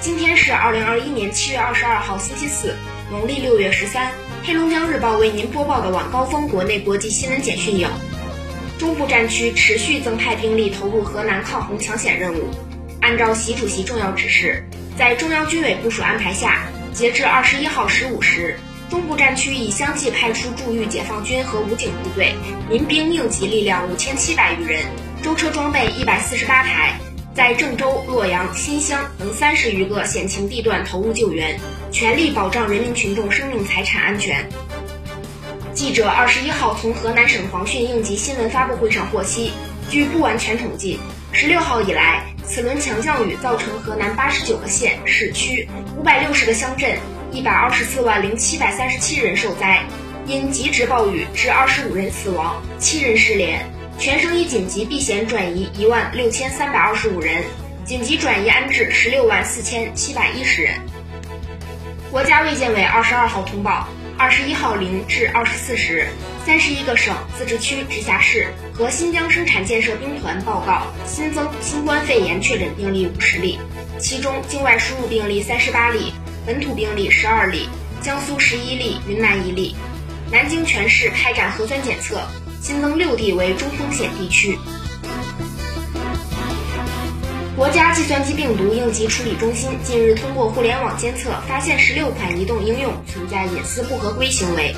今天是二零二一年七月二十二号，星期四，农历六月十三。黑龙江日报为您播报的晚高峰国内国际新闻简讯有：中部战区持续增派兵力投入河南抗洪抢险任务。按照习主席重要指示，在中央军委部署安排下，截至二十一号十五时，中部战区已相继派出驻豫解放军和武警部队、民兵应急力量五千七百余人，舟车装备一百四十八台。在郑州、洛阳、新乡等三十余个险情地段投入救援，全力保障人民群众生命财产安全。记者二十一号从河南省防汛应急新闻发布会上获悉，据不完全统计，十六号以来，此轮强降雨造成河南八十九个县市区、五百六十个乡镇、一百二十四万零七百三十七人受灾，因极值暴雨致二十五人死亡，七人失联。全省已紧急避险转移一万六千三百二十五人，紧急转移安置十六万四千七百一十人。国家卫健委二十二号通报，二十一号零至二十四时，三十一个省、自治区、直辖市和新疆生产建设兵团报告新增新冠肺炎确诊病例五十例，其中境外输入病例三十八例，本土病例十二例，江苏十一例，云南一例。南京全市开展核酸检测。新增六地为中风险地区。国家计算机病毒应急处理中心近日通过互联网监测，发现十六款移动应用存在隐私不合规行为，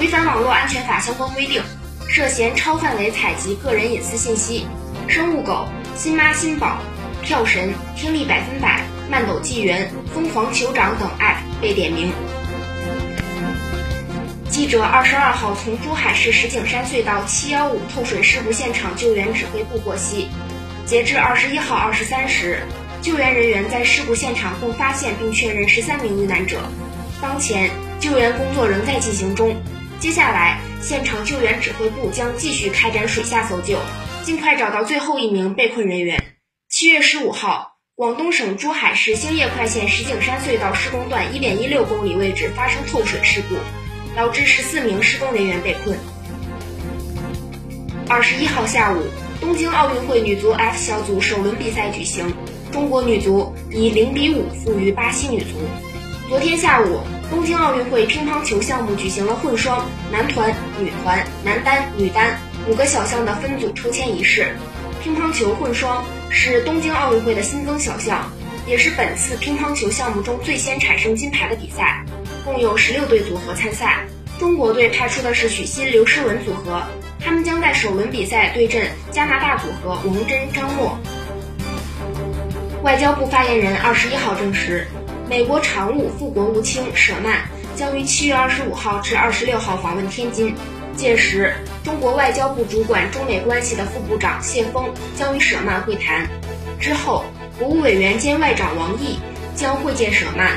违反网络安全法相关规定，涉嫌超范围采集个人隐私信息。生物狗、新妈新宝、跳神、听力百分百、慢抖纪元、疯狂酋长等 App 被点名。记者二十二号从珠海市石景山隧道七幺五透水事故现场救援指挥部获悉，截至二十一号二十三时，救援人员在事故现场共发现并确认十三名遇难者。当前救援工作仍在进行中，接下来现场救援指挥部将继续开展水下搜救，尽快找到最后一名被困人员。七月十五号，广东省珠海市兴业快线石景山隧道施工段一点一六公里位置发生透水事故。导致十四名施工人员被困。二十一号下午，东京奥运会女足 F 小组首轮比赛举行，中国女足以零比五负于巴西女足。昨天下午，东京奥运会乒乓球项目举行了混双、男团、女团、男单、女单五个小项的分组抽签仪式。乒乓球混双是东京奥运会的新增小项，也是本次乒乓球项目中最先产生金牌的比赛。共有十六对组合参赛，中国队派出的是许昕、刘诗雯组合，他们将在首轮比赛对阵加拿大组合王真、张默。外交部发言人二十一号证实，美国常务副国务卿舍曼将于七月二十五号至二十六号访问天津，届时中国外交部主管中美关系的副部长谢锋将与舍曼会谈。之后，国务委员兼外长王毅将会见舍曼。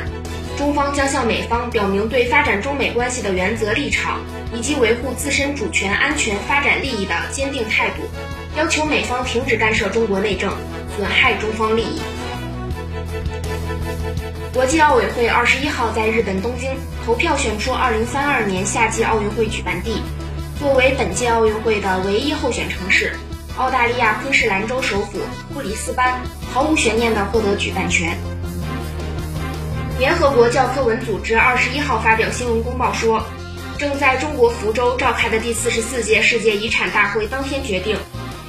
中方将向美方表明对发展中美关系的原则立场，以及维护自身主权、安全、发展利益的坚定态度，要求美方停止干涉中国内政，损害中方利益。国际奥委会二十一号在日本东京投票选出二零三二年夏季奥运会举办地，作为本届奥运会的唯一候选城市，澳大利亚昆士兰州首府布里斯班毫无悬念地获得举办权。联合国教科文组织二十一号发表新闻公报说，正在中国福州召开的第四十四届世界遗产大会当天决定，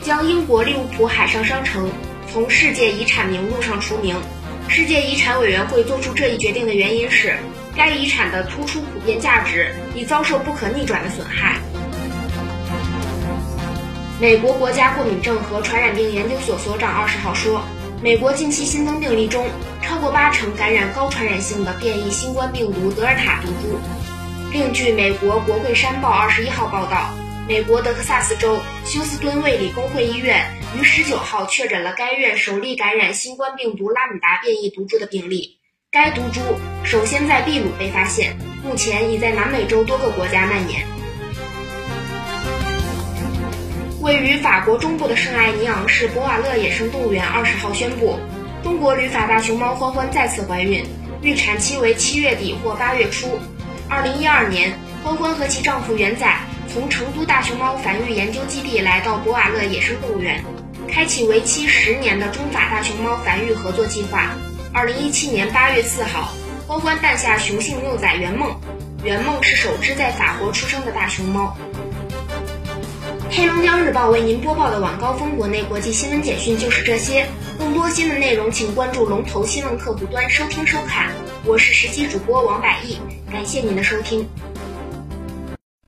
将英国利物浦海上商城从世界遗产名录上除名。世界遗产委员会做出这一决定的原因是，该遗产的突出普遍价值已遭受不可逆转的损害。美国国家过敏症和传染病研究所所长二十号说。美国近期新增病例中，过八成感染高传染性的变异新冠病毒德尔塔毒株。另据美国国会山报二十一号报道，美国德克萨斯州休斯敦卫理公会医院于十九号确诊了该院首例感染新冠病毒拉姆达变异毒株的病例。该毒株首先在秘鲁被发现，目前已在南美洲多个国家蔓延。位于法国中部的圣埃尼昂市博瓦勒野生动物园二十号宣布，中国旅法大熊猫欢欢再次怀孕，预产期为七月底或八月初。二零一二年，欢欢和其丈夫元仔从成都大熊猫繁育研究基地来到博瓦勒野生动物园，开启为期十年的中法大熊猫繁育合作计划。二零一七年八月四号，欢欢诞下雄性幼崽圆梦。圆梦是首只在法国出生的大熊猫。黑龙江日报为您播报的晚高峰国内国际新闻简讯就是这些。更多新闻内容，请关注龙头新闻客户端收听收看。我是实习主播王百亿，感谢您的收听。